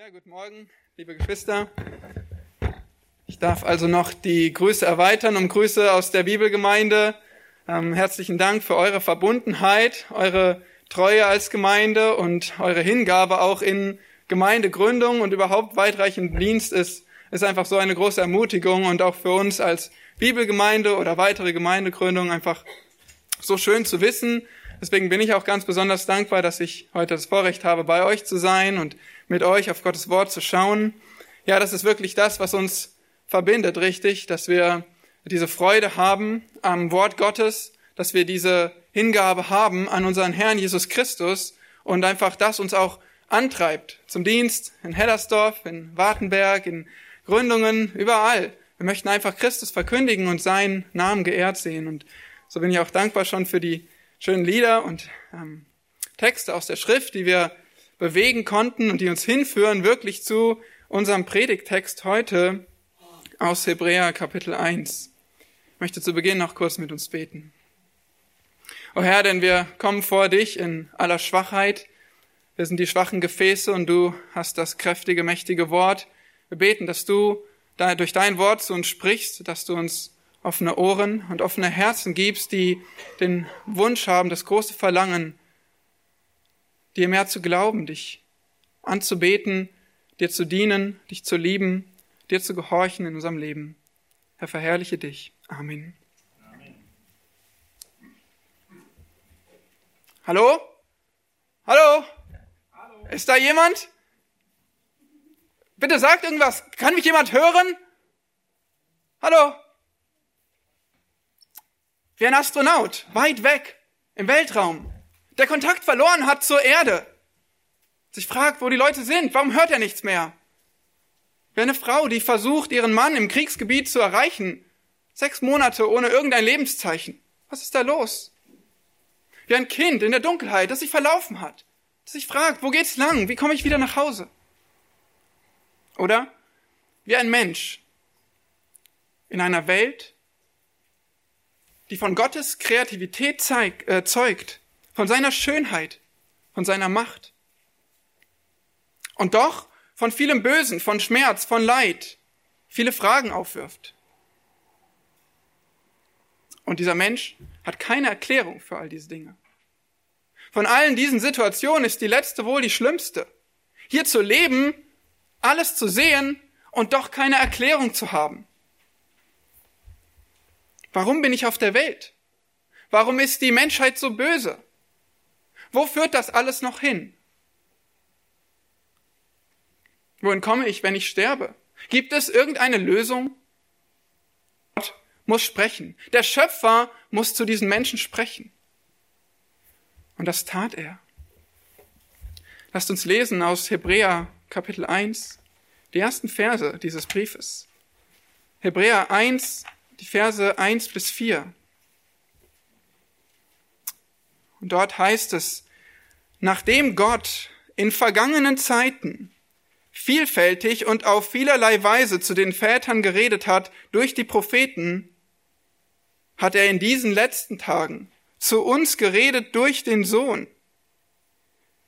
Ja, guten Morgen, liebe Geschwister. Ich darf also noch die Grüße erweitern um Grüße aus der Bibelgemeinde. Ähm, herzlichen Dank für eure Verbundenheit, eure Treue als Gemeinde und eure Hingabe auch in Gemeindegründung und überhaupt weitreichenden Dienst ist, ist einfach so eine große Ermutigung und auch für uns als Bibelgemeinde oder weitere Gemeindegründung einfach so schön zu wissen. Deswegen bin ich auch ganz besonders dankbar, dass ich heute das Vorrecht habe, bei euch zu sein und mit euch auf Gottes Wort zu schauen. Ja, das ist wirklich das, was uns verbindet, richtig, dass wir diese Freude haben am Wort Gottes, dass wir diese Hingabe haben an unseren Herrn Jesus Christus und einfach das uns auch antreibt zum Dienst in Hellersdorf, in Wartenberg, in Gründungen, überall. Wir möchten einfach Christus verkündigen und seinen Namen geehrt sehen. Und so bin ich auch dankbar schon für die schönen Lieder und ähm, Texte aus der Schrift, die wir bewegen konnten und die uns hinführen wirklich zu unserem Predigtext heute aus Hebräer Kapitel 1. Ich möchte zu Beginn noch kurz mit uns beten. O Herr, denn wir kommen vor dich in aller Schwachheit. Wir sind die schwachen Gefäße und du hast das kräftige, mächtige Wort. Wir beten, dass du durch dein Wort zu uns sprichst, dass du uns offene Ohren und offene Herzen gibst, die den Wunsch haben, das große Verlangen, dir mehr zu glauben, dich anzubeten, dir zu dienen, dich zu lieben, dir zu gehorchen in unserem Leben. Herr, verherrliche dich. Amen. Amen. Hallo? Hallo? Hallo? Ist da jemand? Bitte sagt irgendwas. Kann mich jemand hören? Hallo? Wie ein Astronaut, weit weg, im Weltraum der Kontakt verloren hat zur Erde, sich fragt, wo die Leute sind, warum hört er nichts mehr? Wie eine Frau, die versucht, ihren Mann im Kriegsgebiet zu erreichen, sechs Monate ohne irgendein Lebenszeichen. Was ist da los? Wie ein Kind in der Dunkelheit, das sich verlaufen hat, das sich fragt, wo geht's lang? Wie komme ich wieder nach Hause? Oder wie ein Mensch in einer Welt, die von Gottes Kreativität zeig, äh, zeugt, von seiner Schönheit, von seiner Macht. Und doch von vielem Bösen, von Schmerz, von Leid, viele Fragen aufwirft. Und dieser Mensch hat keine Erklärung für all diese Dinge. Von allen diesen Situationen ist die letzte wohl die schlimmste. Hier zu leben, alles zu sehen und doch keine Erklärung zu haben. Warum bin ich auf der Welt? Warum ist die Menschheit so böse? Wo führt das alles noch hin? Wohin komme ich, wenn ich sterbe? Gibt es irgendeine Lösung? Gott muss sprechen. Der Schöpfer muss zu diesen Menschen sprechen. Und das tat er. Lasst uns lesen aus Hebräer Kapitel 1, die ersten Verse dieses Briefes. Hebräer 1, die Verse 1 bis 4. Und dort heißt es, nachdem Gott in vergangenen Zeiten vielfältig und auf vielerlei Weise zu den Vätern geredet hat durch die Propheten, hat er in diesen letzten Tagen zu uns geredet durch den Sohn.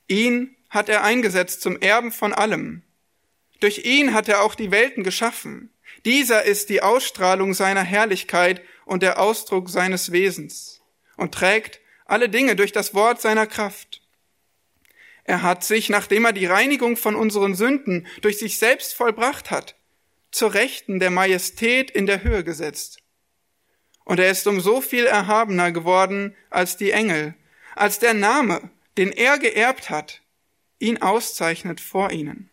Ihn hat er eingesetzt zum Erben von allem. Durch ihn hat er auch die Welten geschaffen. Dieser ist die Ausstrahlung seiner Herrlichkeit und der Ausdruck seines Wesens und trägt alle Dinge durch das Wort seiner Kraft. Er hat sich, nachdem er die Reinigung von unseren Sünden durch sich selbst vollbracht hat, zur Rechten der Majestät in der Höhe gesetzt. Und er ist um so viel erhabener geworden als die Engel, als der Name, den er geerbt hat, ihn auszeichnet vor ihnen.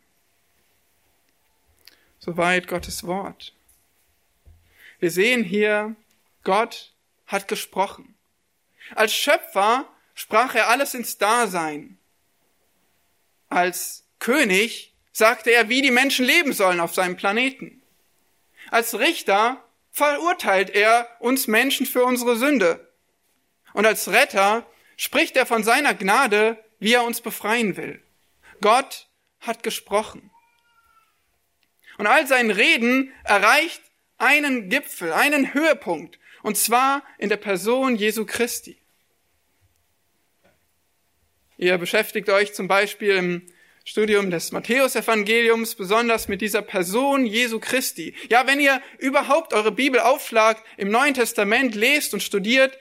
Soweit Gottes Wort. Wir sehen hier, Gott hat gesprochen. Als Schöpfer sprach er alles ins Dasein. Als König sagte er, wie die Menschen leben sollen auf seinem Planeten. Als Richter verurteilt er uns Menschen für unsere Sünde. Und als Retter spricht er von seiner Gnade, wie er uns befreien will. Gott hat gesprochen. Und all sein Reden erreicht einen Gipfel, einen Höhepunkt, und zwar in der Person Jesu Christi. Ihr beschäftigt euch zum Beispiel im Studium des Matthäusevangeliums, besonders mit dieser Person Jesu Christi. Ja, wenn ihr überhaupt eure Bibel aufschlagt, im Neuen Testament lest und studiert,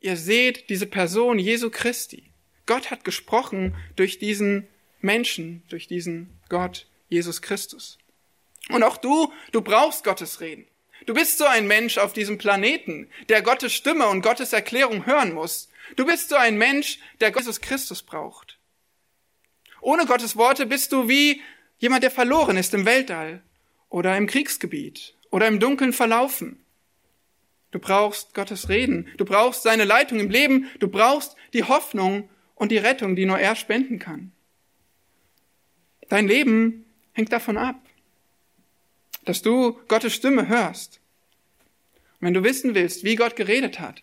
ihr seht diese Person Jesu Christi. Gott hat gesprochen durch diesen Menschen, durch diesen Gott, Jesus Christus. Und auch du, du brauchst Gottes Reden. Du bist so ein Mensch auf diesem Planeten, der Gottes Stimme und Gottes Erklärung hören muss. Du bist so ein Mensch, der Jesus Christus braucht. Ohne Gottes Worte bist du wie jemand, der verloren ist im Weltall oder im Kriegsgebiet oder im Dunkeln verlaufen. Du brauchst Gottes Reden. Du brauchst seine Leitung im Leben. Du brauchst die Hoffnung und die Rettung, die nur er spenden kann. Dein Leben hängt davon ab dass du Gottes Stimme hörst. Und wenn du wissen willst, wie Gott geredet hat,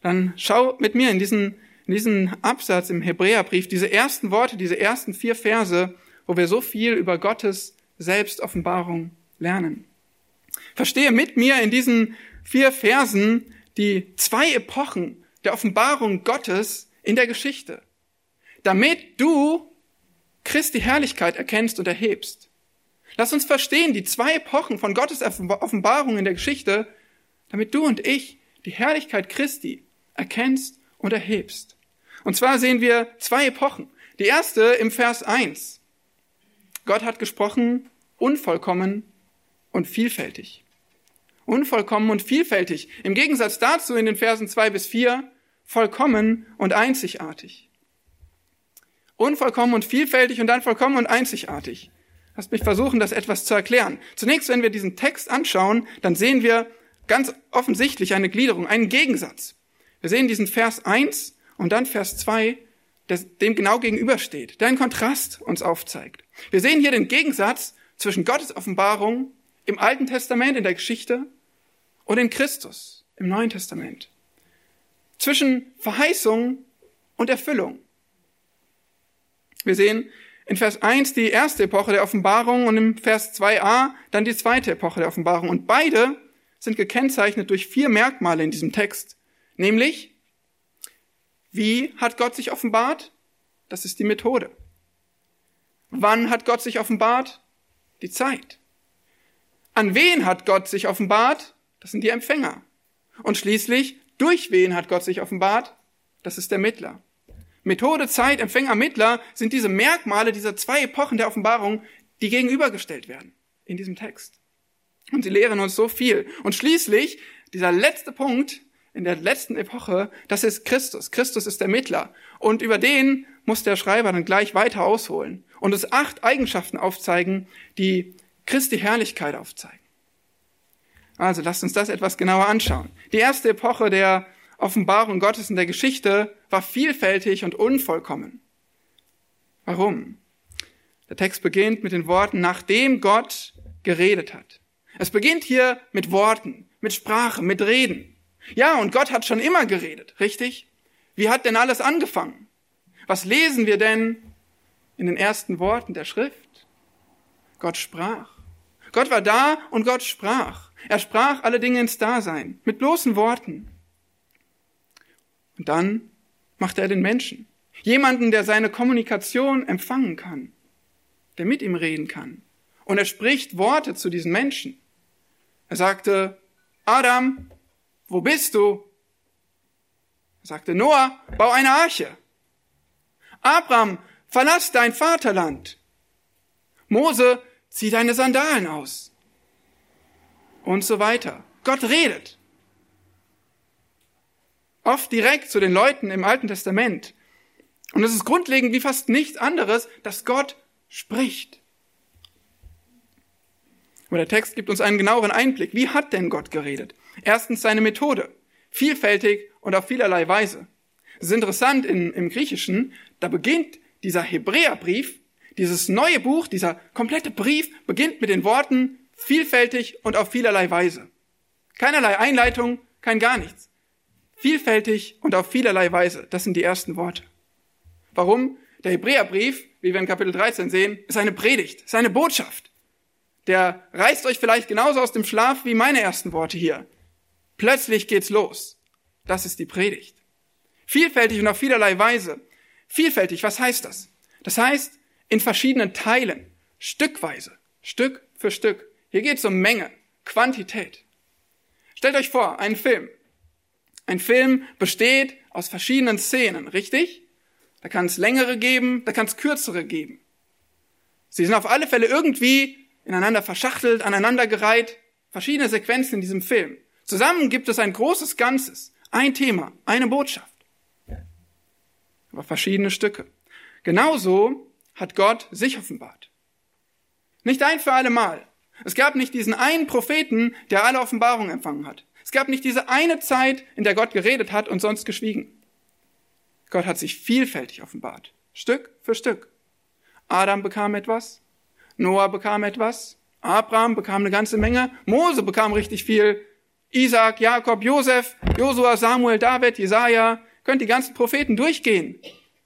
dann schau mit mir in diesen, in diesen Absatz im Hebräerbrief, diese ersten Worte, diese ersten vier Verse, wo wir so viel über Gottes Selbstoffenbarung lernen. Verstehe mit mir in diesen vier Versen die zwei Epochen der Offenbarung Gottes in der Geschichte, damit du Christi Herrlichkeit erkennst und erhebst. Lass uns verstehen, die zwei Epochen von Gottes Offenbarung in der Geschichte, damit du und ich die Herrlichkeit Christi erkennst und erhebst. Und zwar sehen wir zwei Epochen. Die erste im Vers 1. Gott hat gesprochen, unvollkommen und vielfältig. Unvollkommen und vielfältig. Im Gegensatz dazu in den Versen 2 bis 4, vollkommen und einzigartig. Unvollkommen und vielfältig und dann vollkommen und einzigartig. Lass mich versuchen, das etwas zu erklären. Zunächst, wenn wir diesen Text anschauen, dann sehen wir ganz offensichtlich eine Gliederung, einen Gegensatz. Wir sehen diesen Vers 1 und dann Vers 2, der dem genau gegenübersteht, der einen Kontrast uns aufzeigt. Wir sehen hier den Gegensatz zwischen Gottes Offenbarung im Alten Testament, in der Geschichte, und in Christus im Neuen Testament. Zwischen Verheißung und Erfüllung. Wir sehen, in Vers 1 die erste Epoche der Offenbarung und im Vers 2a dann die zweite Epoche der Offenbarung. Und beide sind gekennzeichnet durch vier Merkmale in diesem Text. Nämlich, wie hat Gott sich offenbart? Das ist die Methode. Wann hat Gott sich offenbart? Die Zeit. An wen hat Gott sich offenbart? Das sind die Empfänger. Und schließlich, durch wen hat Gott sich offenbart? Das ist der Mittler. Methode, Zeit, Empfänger, Mittler sind diese Merkmale dieser zwei Epochen der Offenbarung, die gegenübergestellt werden in diesem Text. Und sie lehren uns so viel. Und schließlich, dieser letzte Punkt in der letzten Epoche, das ist Christus. Christus ist der Mittler. Und über den muss der Schreiber dann gleich weiter ausholen und uns acht Eigenschaften aufzeigen, die Christi Herrlichkeit aufzeigen. Also lasst uns das etwas genauer anschauen. Die erste Epoche der Offenbarung Gottes in der Geschichte war vielfältig und unvollkommen. Warum? Der Text beginnt mit den Worten, nachdem Gott geredet hat. Es beginnt hier mit Worten, mit Sprache, mit Reden. Ja, und Gott hat schon immer geredet, richtig? Wie hat denn alles angefangen? Was lesen wir denn in den ersten Worten der Schrift? Gott sprach. Gott war da und Gott sprach. Er sprach alle Dinge ins Dasein, mit bloßen Worten. Und dann macht er den Menschen. Jemanden, der seine Kommunikation empfangen kann, der mit ihm reden kann. Und er spricht Worte zu diesen Menschen. Er sagte, Adam, wo bist du? Er sagte, Noah, bau eine Arche. Abraham, verlass dein Vaterland. Mose, zieh deine Sandalen aus. Und so weiter. Gott redet oft direkt zu den Leuten im Alten Testament. Und es ist grundlegend wie fast nichts anderes, dass Gott spricht. Aber der Text gibt uns einen genaueren Einblick. Wie hat denn Gott geredet? Erstens seine Methode. Vielfältig und auf vielerlei Weise. Es ist interessant in, im Griechischen, da beginnt dieser Hebräerbrief, dieses neue Buch, dieser komplette Brief beginnt mit den Worten vielfältig und auf vielerlei Weise. Keinerlei Einleitung, kein gar nichts. Vielfältig und auf vielerlei Weise. Das sind die ersten Worte. Warum? Der Hebräerbrief, wie wir in Kapitel 13 sehen, ist eine Predigt, ist eine Botschaft. Der reißt euch vielleicht genauso aus dem Schlaf wie meine ersten Worte hier. Plötzlich geht's los. Das ist die Predigt. Vielfältig und auf vielerlei Weise. Vielfältig, was heißt das? Das heißt, in verschiedenen Teilen, stückweise, Stück für Stück. Hier geht es um Menge, Quantität. Stellt euch vor, ein Film. Ein Film besteht aus verschiedenen Szenen, richtig? Da kann es längere geben, da kann es kürzere geben. Sie sind auf alle Fälle irgendwie ineinander verschachtelt, aneinandergereiht, verschiedene Sequenzen in diesem Film. Zusammen gibt es ein großes Ganzes, ein Thema, eine Botschaft. Aber verschiedene Stücke. Genauso hat Gott sich offenbart. Nicht ein für alle Mal. Es gab nicht diesen einen Propheten, der alle Offenbarungen empfangen hat. Es gab nicht diese eine Zeit, in der Gott geredet hat und sonst geschwiegen. Gott hat sich vielfältig offenbart. Stück für Stück. Adam bekam etwas, Noah bekam etwas, Abraham bekam eine ganze Menge, Mose bekam richtig viel, Isaac, Jakob, Josef, Josua, Samuel, David, Jesaja, könnt die ganzen Propheten durchgehen.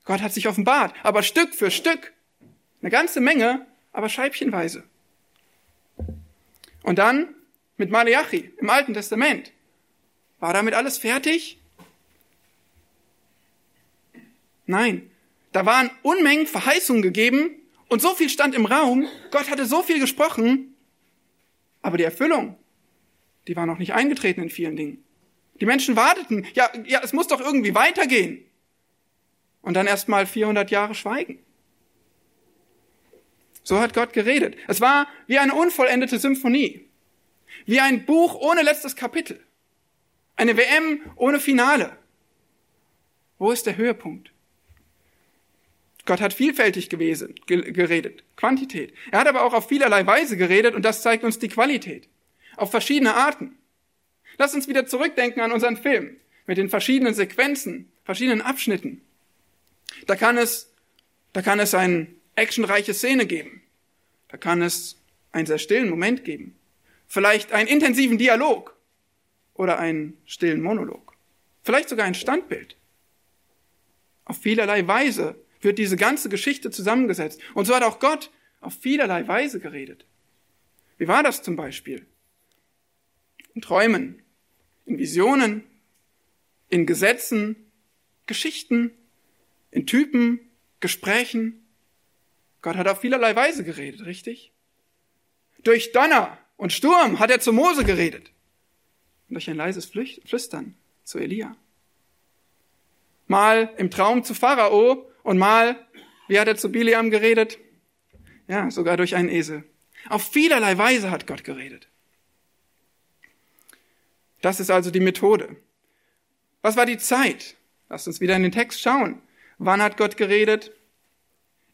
Gott hat sich offenbart, aber Stück für Stück. Eine ganze Menge, aber scheibchenweise. Und dann mit Maleachi im Alten Testament. War damit alles fertig? Nein, da waren Unmengen Verheißungen gegeben und so viel stand im Raum. Gott hatte so viel gesprochen, aber die Erfüllung, die war noch nicht eingetreten in vielen Dingen. Die Menschen warteten, ja, ja, es muss doch irgendwie weitergehen. Und dann erst mal 400 Jahre Schweigen. So hat Gott geredet. Es war wie eine unvollendete Symphonie. Wie ein Buch ohne letztes Kapitel. Eine WM ohne Finale. Wo ist der Höhepunkt? Gott hat vielfältig gewesen, geredet, Quantität. Er hat aber auch auf vielerlei Weise geredet und das zeigt uns die Qualität. Auf verschiedene Arten. Lass uns wieder zurückdenken an unseren Film mit den verschiedenen Sequenzen, verschiedenen Abschnitten. Da kann es, da kann es eine actionreiche Szene geben. Da kann es einen sehr stillen Moment geben. Vielleicht einen intensiven Dialog oder einen stillen Monolog. Vielleicht sogar ein Standbild. Auf vielerlei Weise wird diese ganze Geschichte zusammengesetzt. Und so hat auch Gott auf vielerlei Weise geredet. Wie war das zum Beispiel? In Träumen, in Visionen, in Gesetzen, Geschichten, in Typen, Gesprächen. Gott hat auf vielerlei Weise geredet, richtig? Durch Donner und Sturm hat er zu Mose geredet. Durch ein leises Flüstern zu Elia. Mal im Traum zu Pharao und mal, wie hat er zu Biliam geredet? Ja, sogar durch einen Esel. Auf vielerlei Weise hat Gott geredet. Das ist also die Methode. Was war die Zeit? Lasst uns wieder in den Text schauen. Wann hat Gott geredet?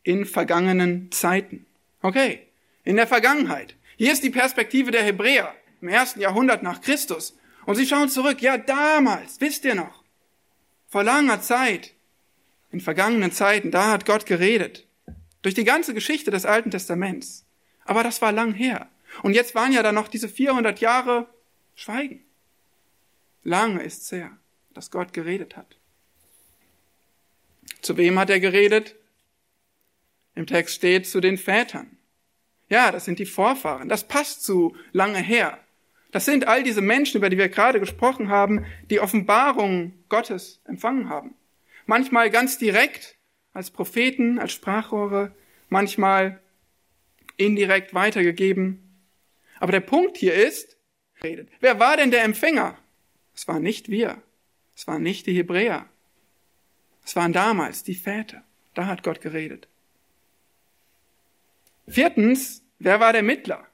In vergangenen Zeiten. Okay, in der Vergangenheit. Hier ist die Perspektive der Hebräer im ersten Jahrhundert nach Christus. Und sie schauen zurück. Ja, damals, wisst ihr noch, vor langer Zeit, in vergangenen Zeiten, da hat Gott geredet. Durch die ganze Geschichte des Alten Testaments. Aber das war lang her. Und jetzt waren ja dann noch diese 400 Jahre Schweigen. Lange ist's her, dass Gott geredet hat. Zu wem hat er geredet? Im Text steht zu den Vätern. Ja, das sind die Vorfahren. Das passt zu lange her. Das sind all diese Menschen, über die wir gerade gesprochen haben, die Offenbarung Gottes empfangen haben. Manchmal ganz direkt als Propheten, als Sprachrohre, manchmal indirekt weitergegeben. Aber der Punkt hier ist, wer war denn der Empfänger? Es waren nicht wir. Es waren nicht die Hebräer. Es waren damals die Väter. Da hat Gott geredet. Viertens, wer war der Mittler?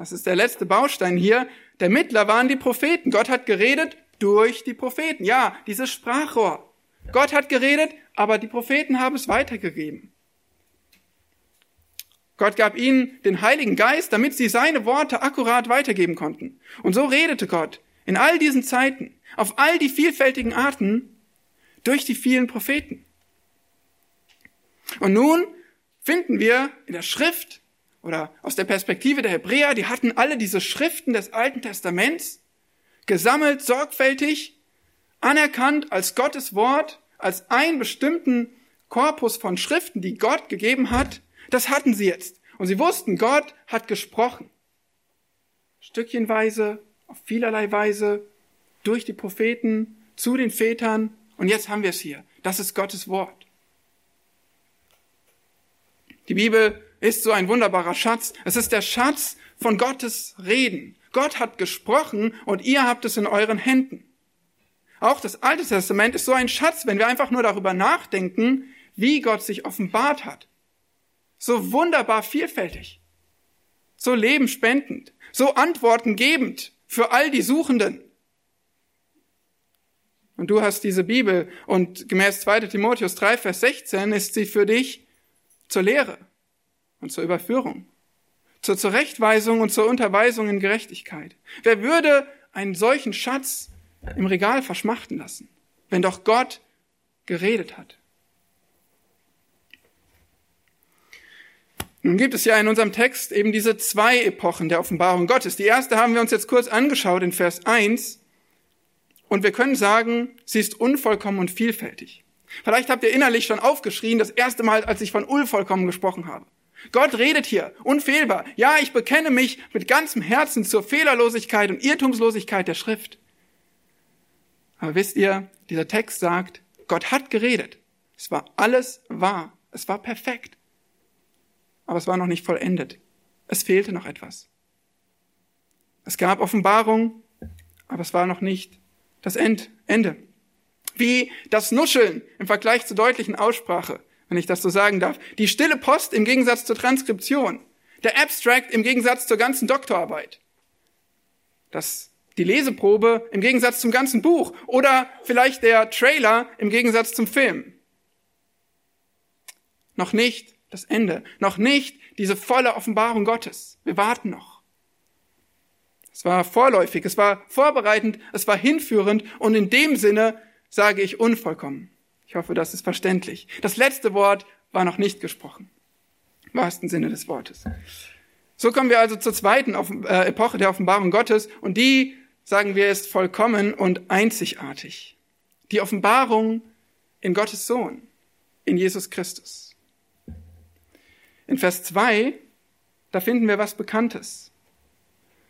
Das ist der letzte Baustein hier. Der Mittler waren die Propheten. Gott hat geredet durch die Propheten. Ja, dieses Sprachrohr. Gott hat geredet, aber die Propheten haben es weitergegeben. Gott gab ihnen den Heiligen Geist, damit sie seine Worte akkurat weitergeben konnten. Und so redete Gott in all diesen Zeiten, auf all die vielfältigen Arten, durch die vielen Propheten. Und nun finden wir in der Schrift oder aus der Perspektive der Hebräer, die hatten alle diese Schriften des Alten Testaments gesammelt, sorgfältig, anerkannt als Gottes Wort, als einen bestimmten Korpus von Schriften, die Gott gegeben hat. Das hatten sie jetzt. Und sie wussten, Gott hat gesprochen. Stückchenweise, auf vielerlei Weise, durch die Propheten, zu den Vätern. Und jetzt haben wir es hier. Das ist Gottes Wort. Die Bibel ist so ein wunderbarer Schatz. Es ist der Schatz von Gottes Reden. Gott hat gesprochen und ihr habt es in euren Händen. Auch das Alte Testament ist so ein Schatz, wenn wir einfach nur darüber nachdenken, wie Gott sich offenbart hat. So wunderbar vielfältig, so lebenspendend, so antwortengebend für all die Suchenden. Und du hast diese Bibel und gemäß 2 Timotheus 3, Vers 16 ist sie für dich zur Lehre und zur Überführung, zur Zurechtweisung und zur Unterweisung in Gerechtigkeit. Wer würde einen solchen Schatz im Regal verschmachten lassen, wenn doch Gott geredet hat? Nun gibt es ja in unserem Text eben diese zwei Epochen der Offenbarung Gottes. Die erste haben wir uns jetzt kurz angeschaut in Vers 1. Und wir können sagen, sie ist unvollkommen und vielfältig. Vielleicht habt ihr innerlich schon aufgeschrien, das erste Mal, als ich von unvollkommen gesprochen habe. Gott redet hier, unfehlbar. Ja, ich bekenne mich mit ganzem Herzen zur Fehlerlosigkeit und Irrtumslosigkeit der Schrift. Aber wisst ihr, dieser Text sagt, Gott hat geredet. Es war alles wahr. Es war perfekt aber es war noch nicht vollendet. Es fehlte noch etwas. Es gab Offenbarung, aber es war noch nicht das End, Ende. Wie das Nuscheln im Vergleich zur deutlichen Aussprache, wenn ich das so sagen darf. Die stille Post im Gegensatz zur Transkription. Der Abstract im Gegensatz zur ganzen Doktorarbeit. Das, die Leseprobe im Gegensatz zum ganzen Buch. Oder vielleicht der Trailer im Gegensatz zum Film. Noch nicht das Ende. Noch nicht diese volle Offenbarung Gottes. Wir warten noch. Es war vorläufig, es war vorbereitend, es war hinführend und in dem Sinne sage ich unvollkommen. Ich hoffe, das ist verständlich. Das letzte Wort war noch nicht gesprochen. Im wahrsten Sinne des Wortes. So kommen wir also zur zweiten äh, Epoche der Offenbarung Gottes und die, sagen wir, ist vollkommen und einzigartig. Die Offenbarung in Gottes Sohn, in Jesus Christus. In Vers 2, da finden wir was Bekanntes.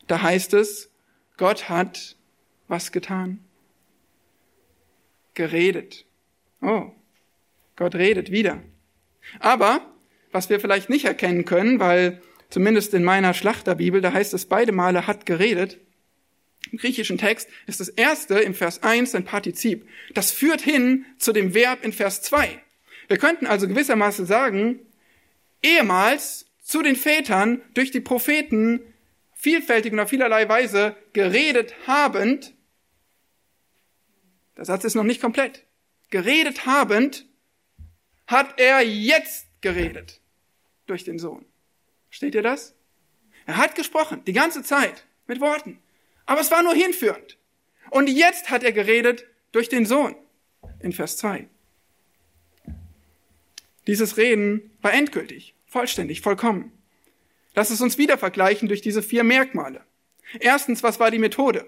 Da heißt es, Gott hat was getan? Geredet. Oh, Gott redet wieder. Aber, was wir vielleicht nicht erkennen können, weil zumindest in meiner Schlachterbibel, da heißt es beide Male hat geredet. Im griechischen Text ist das erste im Vers 1 ein Partizip. Das führt hin zu dem Verb in Vers 2. Wir könnten also gewissermaßen sagen, ehemals zu den Vätern durch die Propheten vielfältig und auf vielerlei Weise geredet habend, der Satz ist noch nicht komplett, geredet habend, hat er jetzt geredet durch den Sohn. Steht ihr das? Er hat gesprochen, die ganze Zeit, mit Worten. Aber es war nur hinführend. Und jetzt hat er geredet durch den Sohn. In Vers 2. Dieses Reden war endgültig, vollständig, vollkommen. Lass es uns wieder vergleichen durch diese vier Merkmale. Erstens, was war die Methode?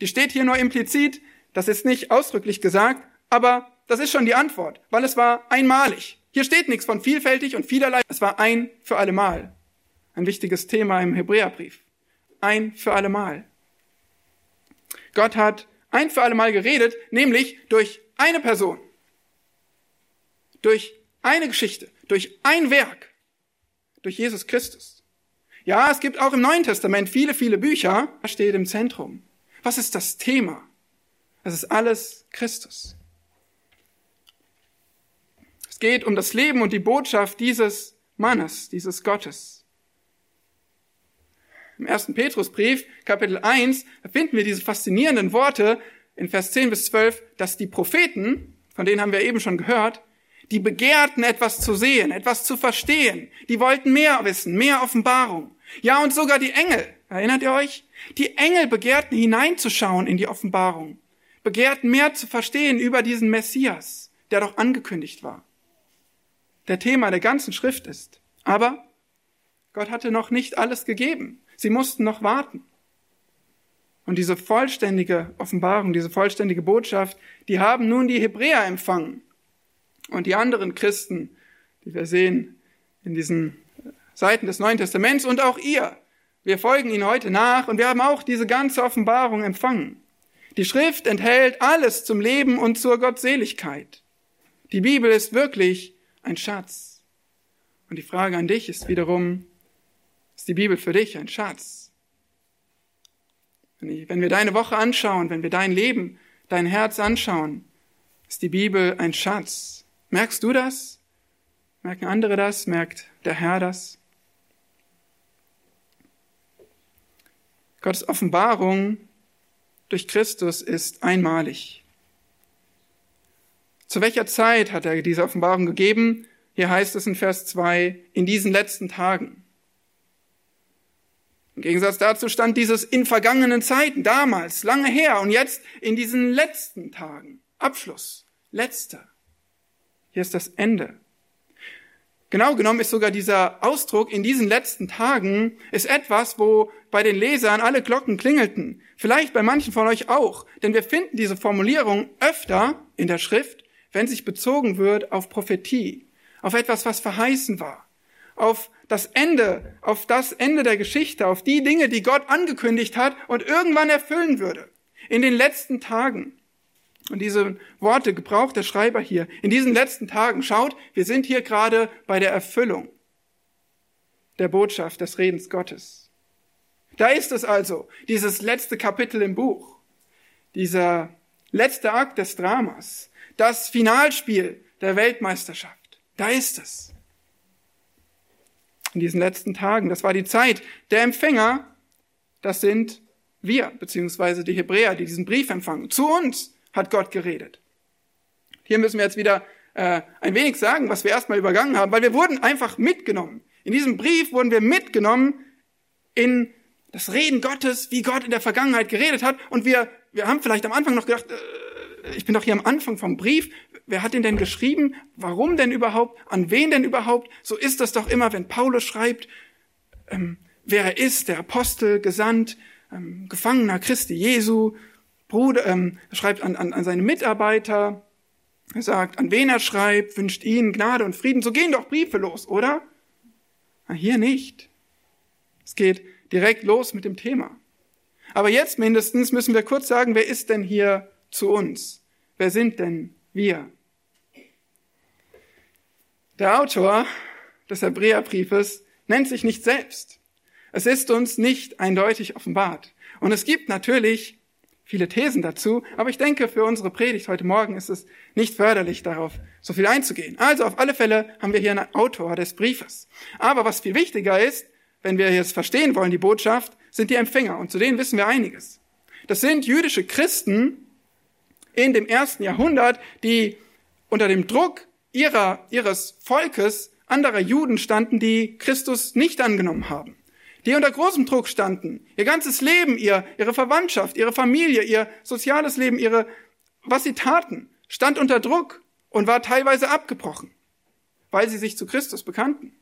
Die steht hier nur implizit, das ist nicht ausdrücklich gesagt, aber das ist schon die Antwort, weil es war einmalig. Hier steht nichts von vielfältig und vielerlei, es war ein für allemal. Ein wichtiges Thema im Hebräerbrief. Ein für allemal. Gott hat ein für allemal geredet, nämlich durch eine Person. Durch eine Geschichte, durch ein Werk, durch Jesus Christus. Ja, es gibt auch im Neuen Testament viele, viele Bücher, steht im Zentrum. Was ist das Thema? Es ist alles Christus. Es geht um das Leben und die Botschaft dieses Mannes, dieses Gottes. Im ersten Petrusbrief, Kapitel 1, finden wir diese faszinierenden Worte in Vers 10 bis 12, dass die Propheten, von denen haben wir eben schon gehört, die begehrten etwas zu sehen, etwas zu verstehen. Die wollten mehr wissen, mehr Offenbarung. Ja, und sogar die Engel. Erinnert ihr euch? Die Engel begehrten hineinzuschauen in die Offenbarung. Begehrten mehr zu verstehen über diesen Messias, der doch angekündigt war. Der Thema der ganzen Schrift ist. Aber Gott hatte noch nicht alles gegeben. Sie mussten noch warten. Und diese vollständige Offenbarung, diese vollständige Botschaft, die haben nun die Hebräer empfangen und die anderen Christen, die wir sehen in diesen Seiten des Neuen Testaments und auch ihr. Wir folgen ihnen heute nach und wir haben auch diese ganze Offenbarung empfangen. Die Schrift enthält alles zum Leben und zur Gottseligkeit. Die Bibel ist wirklich ein Schatz. Und die Frage an dich ist wiederum, ist die Bibel für dich ein Schatz? Wenn wir deine Woche anschauen, wenn wir dein Leben, dein Herz anschauen, ist die Bibel ein Schatz. Merkst du das? Merken andere das? Merkt der Herr das? Gottes Offenbarung durch Christus ist einmalig. Zu welcher Zeit hat er diese Offenbarung gegeben? Hier heißt es in Vers 2, in diesen letzten Tagen. Im Gegensatz dazu stand dieses in vergangenen Zeiten, damals, lange her und jetzt in diesen letzten Tagen. Abschluss, letzter. Hier ist das Ende. Genau genommen ist sogar dieser Ausdruck in diesen letzten Tagen ist etwas, wo bei den Lesern alle Glocken klingelten. Vielleicht bei manchen von euch auch. Denn wir finden diese Formulierung öfter in der Schrift, wenn sich bezogen wird auf Prophetie, auf etwas, was verheißen war, auf das Ende, auf das Ende der Geschichte, auf die Dinge, die Gott angekündigt hat und irgendwann erfüllen würde. In den letzten Tagen. Und diese Worte gebraucht der Schreiber hier. In diesen letzten Tagen, schaut, wir sind hier gerade bei der Erfüllung der Botschaft des Redens Gottes. Da ist es also, dieses letzte Kapitel im Buch, dieser letzte Akt des Dramas, das Finalspiel der Weltmeisterschaft. Da ist es. In diesen letzten Tagen, das war die Zeit der Empfänger, das sind wir, beziehungsweise die Hebräer, die diesen Brief empfangen. Zu uns hat Gott geredet. Hier müssen wir jetzt wieder äh, ein wenig sagen, was wir erstmal übergangen haben, weil wir wurden einfach mitgenommen. In diesem Brief wurden wir mitgenommen in das Reden Gottes, wie Gott in der Vergangenheit geredet hat. Und wir, wir haben vielleicht am Anfang noch gedacht, äh, ich bin doch hier am Anfang vom Brief. Wer hat den denn geschrieben? Warum denn überhaupt? An wen denn überhaupt? So ist das doch immer, wenn Paulus schreibt, ähm, wer er ist, der Apostel, gesandt, ähm, Gefangener Christi Jesu, Bruder, ähm, schreibt an, an, an seine Mitarbeiter, er sagt, an wen er schreibt, wünscht ihnen Gnade und Frieden. So gehen doch Briefe los, oder? Na, hier nicht. Es geht direkt los mit dem Thema. Aber jetzt mindestens müssen wir kurz sagen, wer ist denn hier zu uns? Wer sind denn wir? Der Autor des Hebräerbriefes nennt sich nicht selbst. Es ist uns nicht eindeutig offenbart. Und es gibt natürlich viele Thesen dazu, aber ich denke, für unsere Predigt heute Morgen ist es nicht förderlich, darauf so viel einzugehen. Also auf alle Fälle haben wir hier einen Autor des Briefes. Aber was viel wichtiger ist, wenn wir jetzt verstehen wollen, die Botschaft, sind die Empfänger. Und zu denen wissen wir einiges. Das sind jüdische Christen in dem ersten Jahrhundert, die unter dem Druck ihrer, ihres Volkes anderer Juden standen, die Christus nicht angenommen haben. Die unter großem Druck standen. Ihr ganzes Leben, ihr, ihre Verwandtschaft, ihre Familie, ihr soziales Leben, ihre, was sie taten, stand unter Druck und war teilweise abgebrochen, weil sie sich zu Christus bekannten.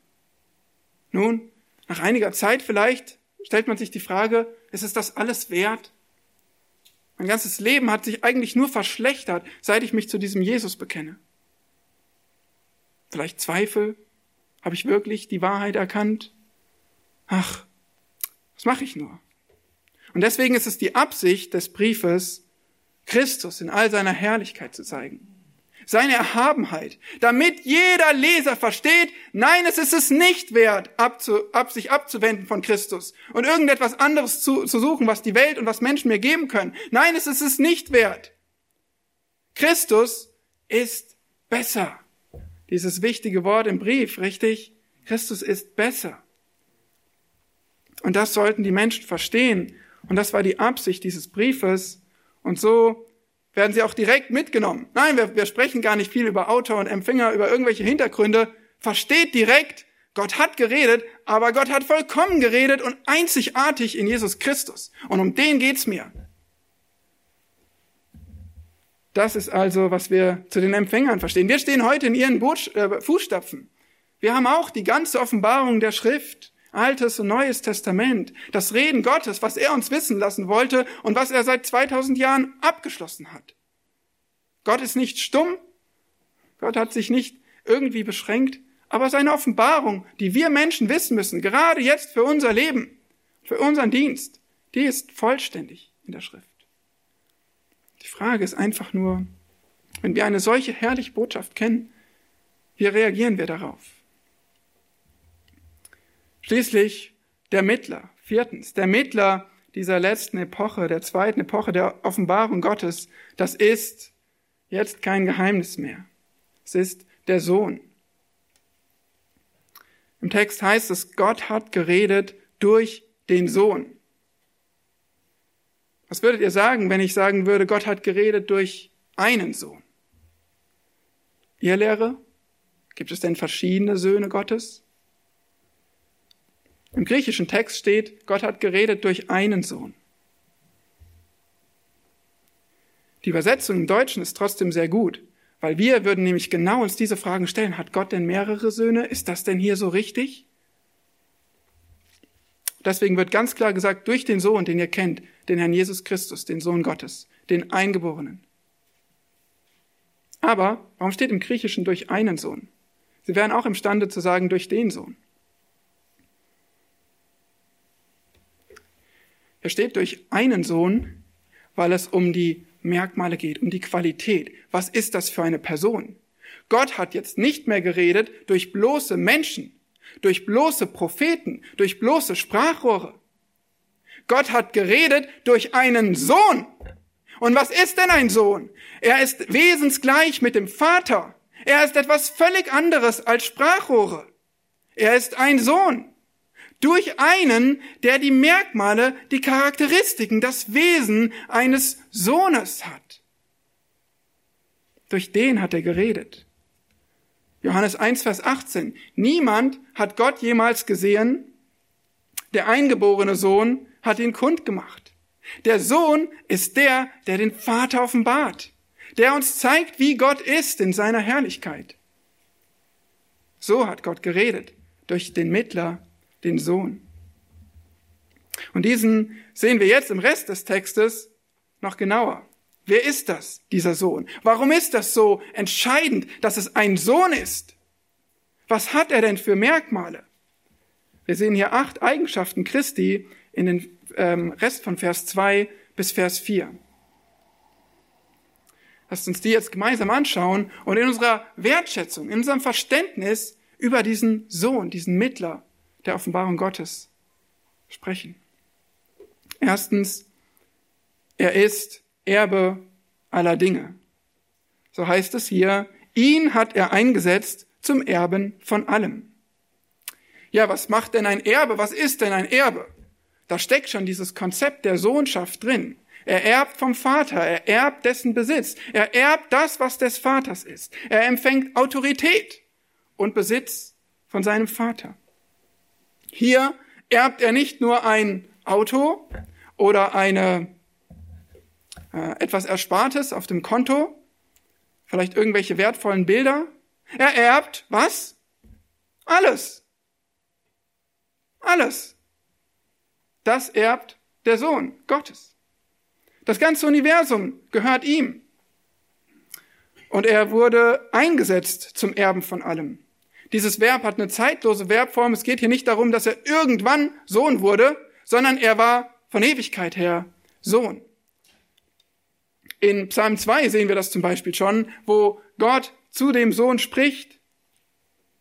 Nun, nach einiger Zeit vielleicht stellt man sich die Frage, ist es das alles wert? Mein ganzes Leben hat sich eigentlich nur verschlechtert, seit ich mich zu diesem Jesus bekenne. Vielleicht Zweifel? Habe ich wirklich die Wahrheit erkannt? Ach, was mache ich nur? Und deswegen ist es die Absicht des Briefes, Christus in all seiner Herrlichkeit zu zeigen seine Erhabenheit, damit jeder Leser versteht, nein, es ist es nicht wert, abzu, ab, sich abzuwenden von Christus und irgendetwas anderes zu, zu suchen, was die Welt und was Menschen mir geben können. Nein, es ist es nicht wert. Christus ist besser. Dieses wichtige Wort im Brief, richtig? Christus ist besser. Und das sollten die Menschen verstehen. Und das war die Absicht dieses Briefes. Und so werden sie auch direkt mitgenommen. Nein, wir, wir sprechen gar nicht viel über Autor und Empfänger, über irgendwelche Hintergründe. Versteht direkt, Gott hat geredet, aber Gott hat vollkommen geredet und einzigartig in Jesus Christus. Und um den geht's mir. Das ist also, was wir zu den Empfängern verstehen. Wir stehen heute in ihren äh, Fußstapfen. Wir haben auch die ganze Offenbarung der Schrift. Altes und Neues Testament, das Reden Gottes, was er uns wissen lassen wollte und was er seit 2000 Jahren abgeschlossen hat. Gott ist nicht stumm, Gott hat sich nicht irgendwie beschränkt, aber seine Offenbarung, die wir Menschen wissen müssen, gerade jetzt für unser Leben, für unseren Dienst, die ist vollständig in der Schrift. Die Frage ist einfach nur, wenn wir eine solche herrliche Botschaft kennen, wie reagieren wir darauf? Schließlich der Mittler. Viertens, der Mittler dieser letzten Epoche, der zweiten Epoche der Offenbarung Gottes, das ist jetzt kein Geheimnis mehr. Es ist der Sohn. Im Text heißt es, Gott hat geredet durch den Sohn. Was würdet ihr sagen, wenn ich sagen würde, Gott hat geredet durch einen Sohn? Ihr Lehre? Gibt es denn verschiedene Söhne Gottes? Im griechischen Text steht, Gott hat geredet durch einen Sohn. Die Übersetzung im Deutschen ist trotzdem sehr gut, weil wir würden nämlich genau uns diese Fragen stellen. Hat Gott denn mehrere Söhne? Ist das denn hier so richtig? Deswegen wird ganz klar gesagt, durch den Sohn, den ihr kennt, den Herrn Jesus Christus, den Sohn Gottes, den Eingeborenen. Aber warum steht im Griechischen durch einen Sohn? Sie wären auch imstande zu sagen durch den Sohn. Er steht durch einen Sohn, weil es um die Merkmale geht, um die Qualität. Was ist das für eine Person? Gott hat jetzt nicht mehr geredet durch bloße Menschen, durch bloße Propheten, durch bloße Sprachrohre. Gott hat geredet durch einen Sohn. Und was ist denn ein Sohn? Er ist wesensgleich mit dem Vater. Er ist etwas völlig anderes als Sprachrohre. Er ist ein Sohn. Durch einen, der die Merkmale, die Charakteristiken, das Wesen eines Sohnes hat. Durch den hat er geredet. Johannes 1, Vers 18. Niemand hat Gott jemals gesehen. Der eingeborene Sohn hat ihn kundgemacht. Der Sohn ist der, der den Vater offenbart, der uns zeigt, wie Gott ist in seiner Herrlichkeit. So hat Gott geredet, durch den Mittler, den Sohn. Und diesen sehen wir jetzt im Rest des Textes noch genauer. Wer ist das, dieser Sohn? Warum ist das so entscheidend, dass es ein Sohn ist? Was hat er denn für Merkmale? Wir sehen hier acht Eigenschaften Christi in den ähm, Rest von Vers 2 bis Vers 4. Lasst uns die jetzt gemeinsam anschauen und in unserer Wertschätzung, in unserem Verständnis über diesen Sohn, diesen Mittler der Offenbarung Gottes sprechen. Erstens, er ist Erbe aller Dinge. So heißt es hier, ihn hat er eingesetzt zum Erben von allem. Ja, was macht denn ein Erbe? Was ist denn ein Erbe? Da steckt schon dieses Konzept der Sohnschaft drin. Er erbt vom Vater, er erbt dessen Besitz, er erbt das, was des Vaters ist. Er empfängt Autorität und Besitz von seinem Vater. Hier erbt er nicht nur ein Auto oder eine äh, etwas Erspartes auf dem Konto, vielleicht irgendwelche wertvollen Bilder. Er erbt was? Alles. Alles. Das erbt der Sohn Gottes. Das ganze Universum gehört ihm. Und er wurde eingesetzt zum Erben von allem. Dieses Verb hat eine zeitlose Verbform. Es geht hier nicht darum, dass er irgendwann Sohn wurde, sondern er war von Ewigkeit her Sohn. In Psalm 2 sehen wir das zum Beispiel schon, wo Gott zu dem Sohn spricht,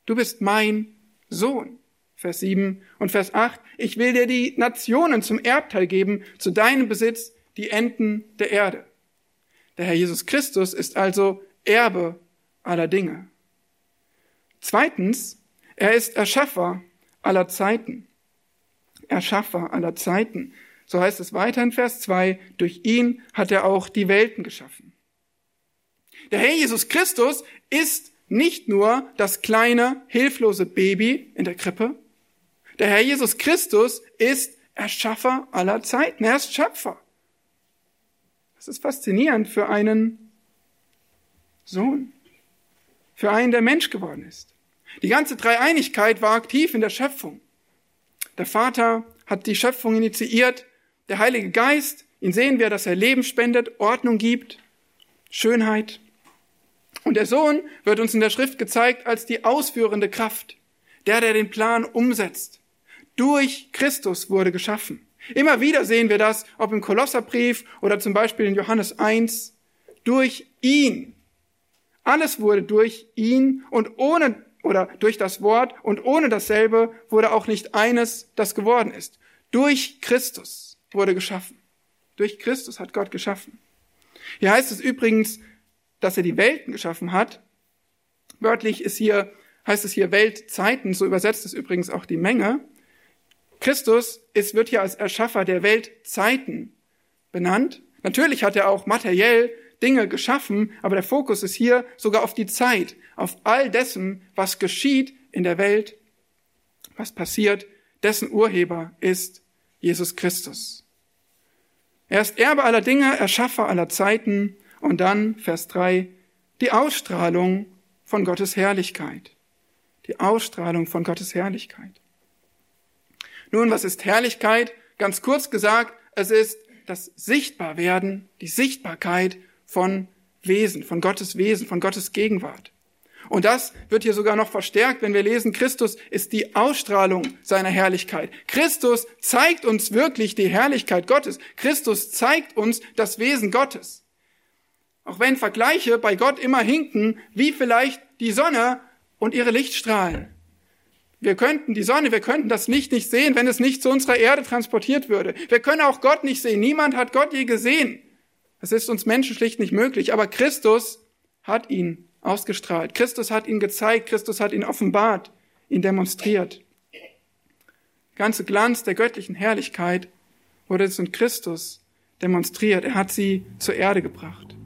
du bist mein Sohn. Vers 7 und Vers 8, ich will dir die Nationen zum Erbteil geben, zu deinem Besitz die Enden der Erde. Der Herr Jesus Christus ist also Erbe aller Dinge. Zweitens, er ist Erschaffer aller Zeiten. Erschaffer aller Zeiten. So heißt es weiter in Vers 2, durch ihn hat er auch die Welten geschaffen. Der Herr Jesus Christus ist nicht nur das kleine, hilflose Baby in der Krippe. Der Herr Jesus Christus ist Erschaffer aller Zeiten. Er ist Schöpfer. Das ist faszinierend für einen Sohn. Für einen, der Mensch geworden ist. Die ganze Dreieinigkeit war aktiv in der Schöpfung. Der Vater hat die Schöpfung initiiert der Heilige Geist, ihn sehen wir, dass er Leben spendet, Ordnung gibt, Schönheit. Und der Sohn wird uns in der Schrift gezeigt als die ausführende Kraft, der, der den Plan umsetzt. Durch Christus wurde geschaffen. Immer wieder sehen wir das, ob im Kolosserbrief oder zum Beispiel in Johannes 1, durch ihn. Alles wurde durch ihn und ohne oder durch das Wort und ohne dasselbe wurde auch nicht eines, das geworden ist. Durch Christus wurde geschaffen. Durch Christus hat Gott geschaffen. Hier heißt es übrigens, dass er die Welten geschaffen hat. Wörtlich ist hier, heißt es hier Weltzeiten, so übersetzt es übrigens auch die Menge. Christus ist, wird hier als Erschaffer der Weltzeiten benannt. Natürlich hat er auch materiell Dinge geschaffen, aber der Fokus ist hier sogar auf die Zeit, auf all dessen, was geschieht in der Welt, was passiert, dessen Urheber ist Jesus Christus. Er ist Erbe aller Dinge, Erschaffer aller Zeiten und dann, Vers 3, die Ausstrahlung von Gottes Herrlichkeit. Die Ausstrahlung von Gottes Herrlichkeit. Nun, was ist Herrlichkeit? Ganz kurz gesagt, es ist das Sichtbarwerden, die Sichtbarkeit von Wesen, von Gottes Wesen, von Gottes Gegenwart. Und das wird hier sogar noch verstärkt, wenn wir lesen, Christus ist die Ausstrahlung seiner Herrlichkeit. Christus zeigt uns wirklich die Herrlichkeit Gottes. Christus zeigt uns das Wesen Gottes. Auch wenn Vergleiche bei Gott immer hinken, wie vielleicht die Sonne und ihre Lichtstrahlen. Wir könnten die Sonne, wir könnten das Licht nicht sehen, wenn es nicht zu unserer Erde transportiert würde. Wir können auch Gott nicht sehen. Niemand hat Gott je gesehen. Das ist uns Menschen schlicht nicht möglich. Aber Christus hat ihn ausgestrahlt. Christus hat ihn gezeigt. Christus hat ihn offenbart, ihn demonstriert. Der ganze Glanz der göttlichen Herrlichkeit wurde jetzt in Christus demonstriert. Er hat sie zur Erde gebracht.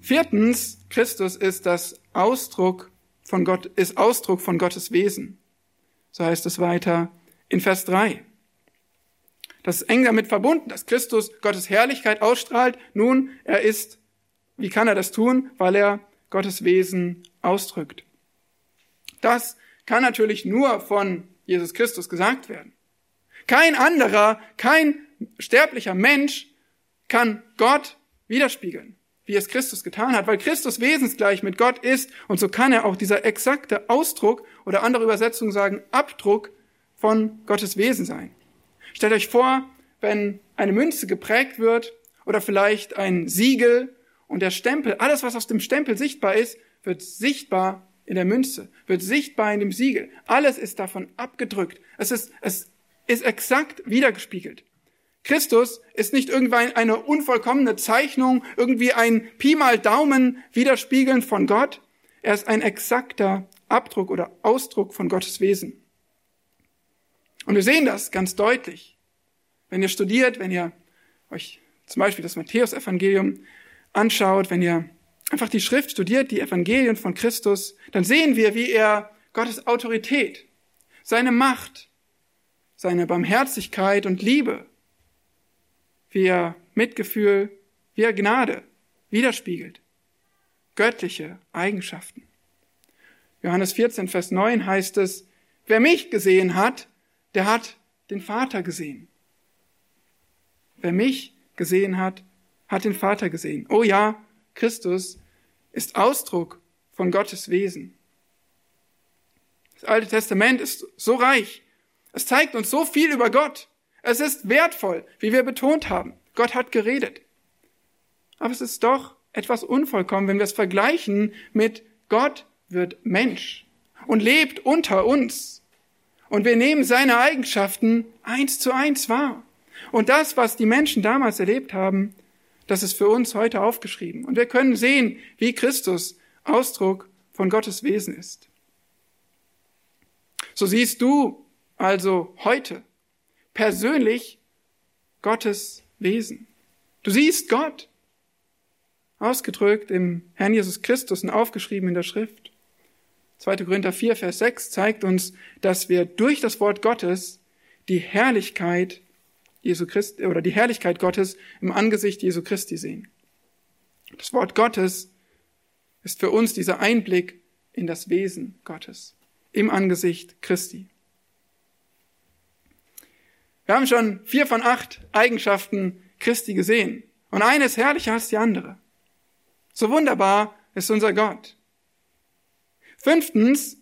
Viertens, Christus ist das Ausdruck von Gott, ist Ausdruck von Gottes Wesen. So heißt es weiter in Vers 3. Das ist eng damit verbunden, dass Christus Gottes Herrlichkeit ausstrahlt. Nun, er ist, wie kann er das tun? Weil er Gottes Wesen ausdrückt. Das kann natürlich nur von Jesus Christus gesagt werden. Kein anderer, kein sterblicher Mensch kann Gott widerspiegeln wie es Christus getan hat, weil Christus wesensgleich mit Gott ist und so kann er auch dieser exakte Ausdruck oder andere Übersetzungen sagen Abdruck von Gottes Wesen sein. Stellt euch vor, wenn eine Münze geprägt wird oder vielleicht ein Siegel und der Stempel, alles was aus dem Stempel sichtbar ist, wird sichtbar in der Münze, wird sichtbar in dem Siegel. Alles ist davon abgedrückt. Es ist, es ist exakt wiedergespiegelt. Christus ist nicht irgendwann eine unvollkommene Zeichnung, irgendwie ein Pi mal Daumen widerspiegeln von Gott. Er ist ein exakter Abdruck oder Ausdruck von Gottes Wesen. Und wir sehen das ganz deutlich. Wenn ihr studiert, wenn ihr euch zum Beispiel das Matthäus-Evangelium anschaut, wenn ihr einfach die Schrift studiert, die Evangelien von Christus, dann sehen wir, wie er Gottes Autorität, seine Macht, seine Barmherzigkeit und Liebe wie er Mitgefühl, wie er Gnade widerspiegelt. Göttliche Eigenschaften. Johannes 14, Vers 9 heißt es, wer mich gesehen hat, der hat den Vater gesehen. Wer mich gesehen hat, hat den Vater gesehen. Oh ja, Christus ist Ausdruck von Gottes Wesen. Das Alte Testament ist so reich. Es zeigt uns so viel über Gott. Es ist wertvoll, wie wir betont haben. Gott hat geredet. Aber es ist doch etwas unvollkommen, wenn wir es vergleichen mit Gott wird Mensch und lebt unter uns. Und wir nehmen seine Eigenschaften eins zu eins wahr. Und das, was die Menschen damals erlebt haben, das ist für uns heute aufgeschrieben. Und wir können sehen, wie Christus Ausdruck von Gottes Wesen ist. So siehst du also heute persönlich Gottes Wesen. Du siehst Gott, ausgedrückt im Herrn Jesus Christus und aufgeschrieben in der Schrift. 2. Korinther 4, Vers 6 zeigt uns, dass wir durch das Wort Gottes die Herrlichkeit Jesu Christi oder die Herrlichkeit Gottes im Angesicht Jesu Christi sehen. Das Wort Gottes ist für uns dieser Einblick in das Wesen Gottes im Angesicht Christi. Wir haben schon vier von acht Eigenschaften Christi gesehen. Und eine ist herrlicher als die andere. So wunderbar ist unser Gott. Fünftens,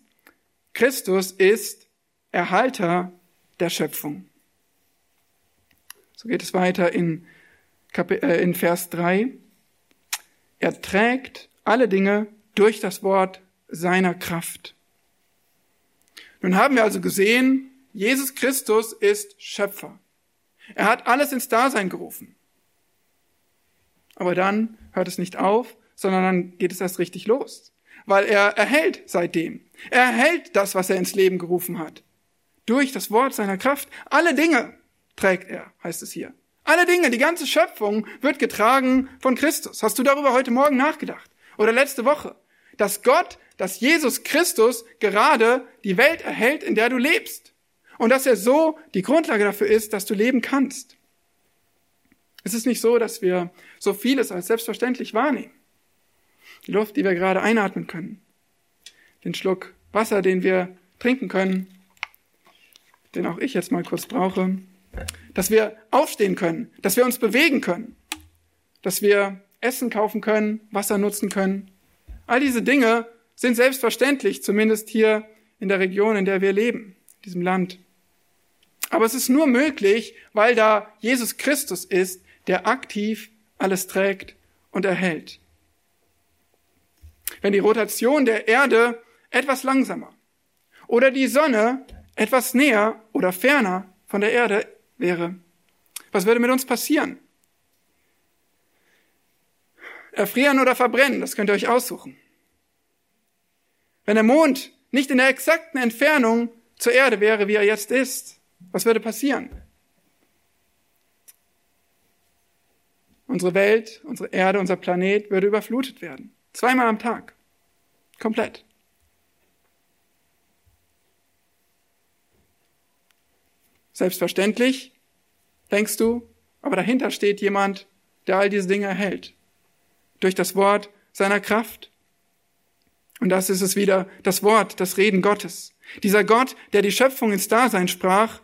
Christus ist Erhalter der Schöpfung. So geht es weiter in, äh, in Vers 3. Er trägt alle Dinge durch das Wort seiner Kraft. Nun haben wir also gesehen, Jesus Christus ist Schöpfer. Er hat alles ins Dasein gerufen. Aber dann hört es nicht auf, sondern dann geht es erst richtig los. Weil er erhält seitdem. Er erhält das, was er ins Leben gerufen hat. Durch das Wort seiner Kraft. Alle Dinge trägt er, heißt es hier. Alle Dinge, die ganze Schöpfung wird getragen von Christus. Hast du darüber heute Morgen nachgedacht? Oder letzte Woche? Dass Gott, dass Jesus Christus gerade die Welt erhält, in der du lebst. Und dass er so die Grundlage dafür ist, dass du leben kannst. Es ist nicht so, dass wir so vieles als selbstverständlich wahrnehmen. Die Luft, die wir gerade einatmen können. Den Schluck Wasser, den wir trinken können. Den auch ich jetzt mal kurz brauche dass wir aufstehen können, dass wir uns bewegen können, dass wir Essen kaufen können, Wasser nutzen können. All diese Dinge sind selbstverständlich, zumindest hier in der Region, in der wir leben, in diesem Land. Aber es ist nur möglich, weil da Jesus Christus ist, der aktiv alles trägt und erhält. Wenn die Rotation der Erde etwas langsamer oder die Sonne etwas näher oder ferner von der Erde wäre. Was würde mit uns passieren? Erfrieren oder verbrennen, das könnt ihr euch aussuchen. Wenn der Mond nicht in der exakten Entfernung zur Erde wäre, wie er jetzt ist, was würde passieren? Unsere Welt, unsere Erde, unser Planet würde überflutet werden. Zweimal am Tag. Komplett. Selbstverständlich, denkst du, aber dahinter steht jemand, der all diese Dinge erhält. Durch das Wort seiner Kraft. Und das ist es wieder, das Wort, das Reden Gottes. Dieser Gott, der die Schöpfung ins Dasein sprach,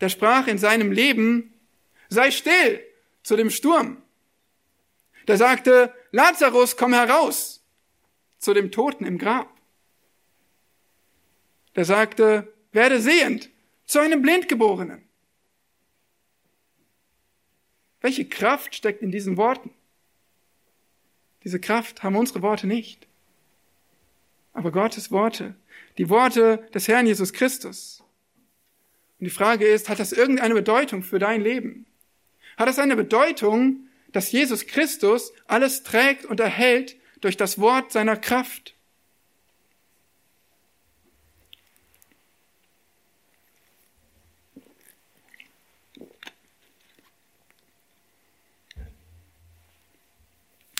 der sprach in seinem Leben, sei still zu dem Sturm. Der sagte, Lazarus, komm heraus zu dem Toten im Grab. Der sagte, werde sehend zu einem Blindgeborenen. Welche Kraft steckt in diesen Worten? Diese Kraft haben unsere Worte nicht. Aber Gottes Worte, die Worte des Herrn Jesus Christus. Und die Frage ist, hat das irgendeine Bedeutung für dein Leben? Hat es eine Bedeutung, dass Jesus Christus alles trägt und erhält durch das Wort seiner Kraft?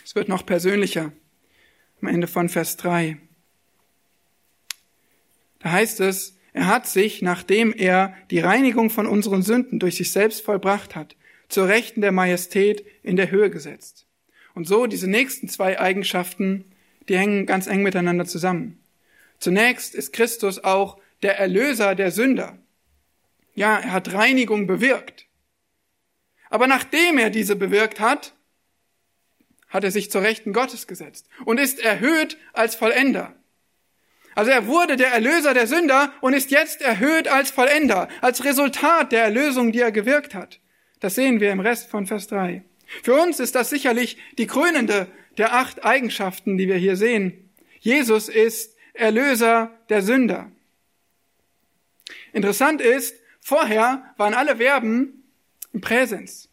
Es wird noch persönlicher am Ende von Vers 3. Da heißt es, er hat sich, nachdem er die Reinigung von unseren Sünden durch sich selbst vollbracht hat, zur Rechten der Majestät in der Höhe gesetzt. Und so diese nächsten zwei Eigenschaften, die hängen ganz eng miteinander zusammen. Zunächst ist Christus auch der Erlöser der Sünder. Ja, er hat Reinigung bewirkt. Aber nachdem er diese bewirkt hat, hat er sich zur Rechten Gottes gesetzt und ist erhöht als Vollender. Also er wurde der Erlöser der Sünder und ist jetzt erhöht als Vollender, als Resultat der Erlösung, die er gewirkt hat. Das sehen wir im Rest von Vers 3. Für uns ist das sicherlich die krönende der acht Eigenschaften, die wir hier sehen. Jesus ist Erlöser der Sünder. Interessant ist, vorher waren alle Verben im Präsens.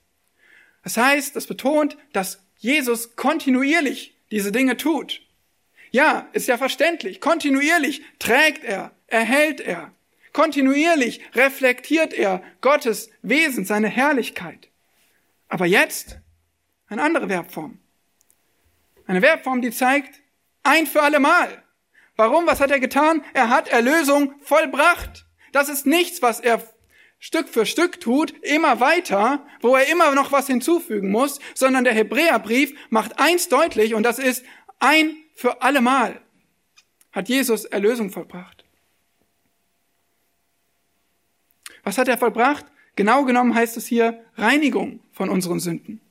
Das heißt, das betont, dass Jesus kontinuierlich diese Dinge tut. Ja, ist ja verständlich. Kontinuierlich trägt er, erhält er. Kontinuierlich reflektiert er Gottes Wesen, seine Herrlichkeit. Aber jetzt eine andere Verbform. Eine Verbform, die zeigt ein für alle Mal. Warum? Was hat er getan? Er hat Erlösung vollbracht. Das ist nichts, was er Stück für Stück tut, immer weiter, wo er immer noch was hinzufügen muss, sondern der Hebräerbrief macht eins deutlich und das ist ein für allemal hat Jesus Erlösung vollbracht. Was hat er vollbracht? Genau genommen heißt es hier Reinigung von unseren Sünden.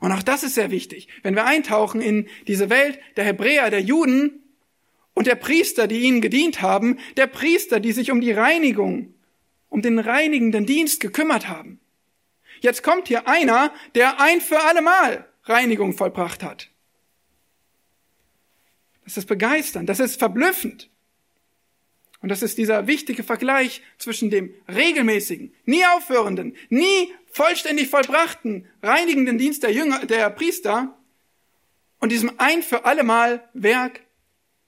Und auch das ist sehr wichtig. Wenn wir eintauchen in diese Welt der Hebräer, der Juden und der Priester, die ihnen gedient haben, der Priester, die sich um die Reinigung um den reinigenden Dienst gekümmert haben. Jetzt kommt hier einer, der ein für allemal Reinigung vollbracht hat. Das ist begeisternd, das ist verblüffend. Und das ist dieser wichtige Vergleich zwischen dem regelmäßigen, nie aufhörenden, nie vollständig vollbrachten, reinigenden Dienst der Jünger, der Priester und diesem ein für allemal Werk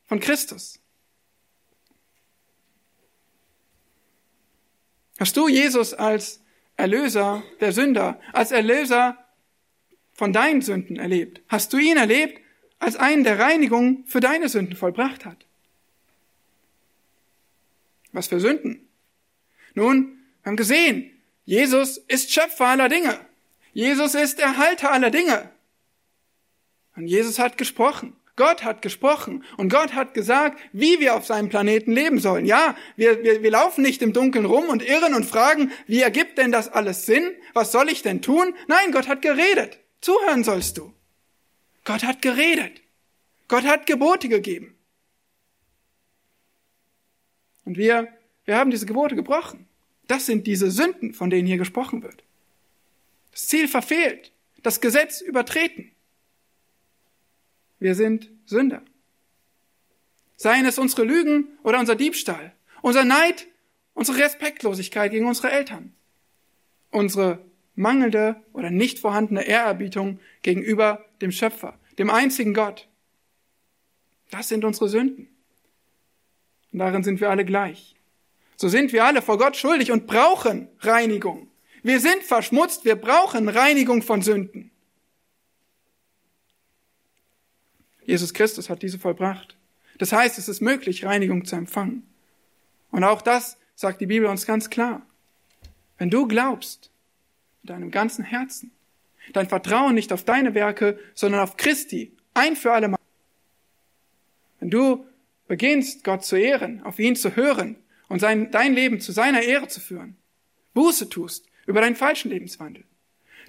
von Christus. Hast du Jesus als Erlöser der Sünder, als Erlöser von deinen Sünden erlebt? Hast du ihn erlebt als einen, der Reinigung für deine Sünden vollbracht hat? Was für Sünden? Nun, wir haben gesehen, Jesus ist Schöpfer aller Dinge. Jesus ist Erhalter aller Dinge. Und Jesus hat gesprochen. Gott hat gesprochen und Gott hat gesagt, wie wir auf seinem Planeten leben sollen. Ja, wir, wir, wir laufen nicht im Dunkeln rum und irren und fragen, wie ergibt denn das alles Sinn? Was soll ich denn tun? Nein, Gott hat geredet. Zuhören sollst du. Gott hat geredet. Gott hat Gebote gegeben. Und wir, wir haben diese Gebote gebrochen. Das sind diese Sünden, von denen hier gesprochen wird. Das Ziel verfehlt, das Gesetz übertreten. Wir sind Sünder. Seien es unsere Lügen oder unser Diebstahl, unser Neid, unsere Respektlosigkeit gegen unsere Eltern, unsere mangelnde oder nicht vorhandene Ehrerbietung gegenüber dem Schöpfer, dem einzigen Gott. Das sind unsere Sünden. Und darin sind wir alle gleich. So sind wir alle vor Gott schuldig und brauchen Reinigung. Wir sind verschmutzt, wir brauchen Reinigung von Sünden. Jesus Christus hat diese vollbracht. Das heißt, es ist möglich, Reinigung zu empfangen. Und auch das sagt die Bibel uns ganz klar. Wenn du glaubst, mit deinem ganzen Herzen, dein Vertrauen nicht auf deine Werke, sondern auf Christi, ein für alle Mal. Wenn du beginnst, Gott zu ehren, auf ihn zu hören und sein, dein Leben zu seiner Ehre zu führen, Buße tust über deinen falschen Lebenswandel,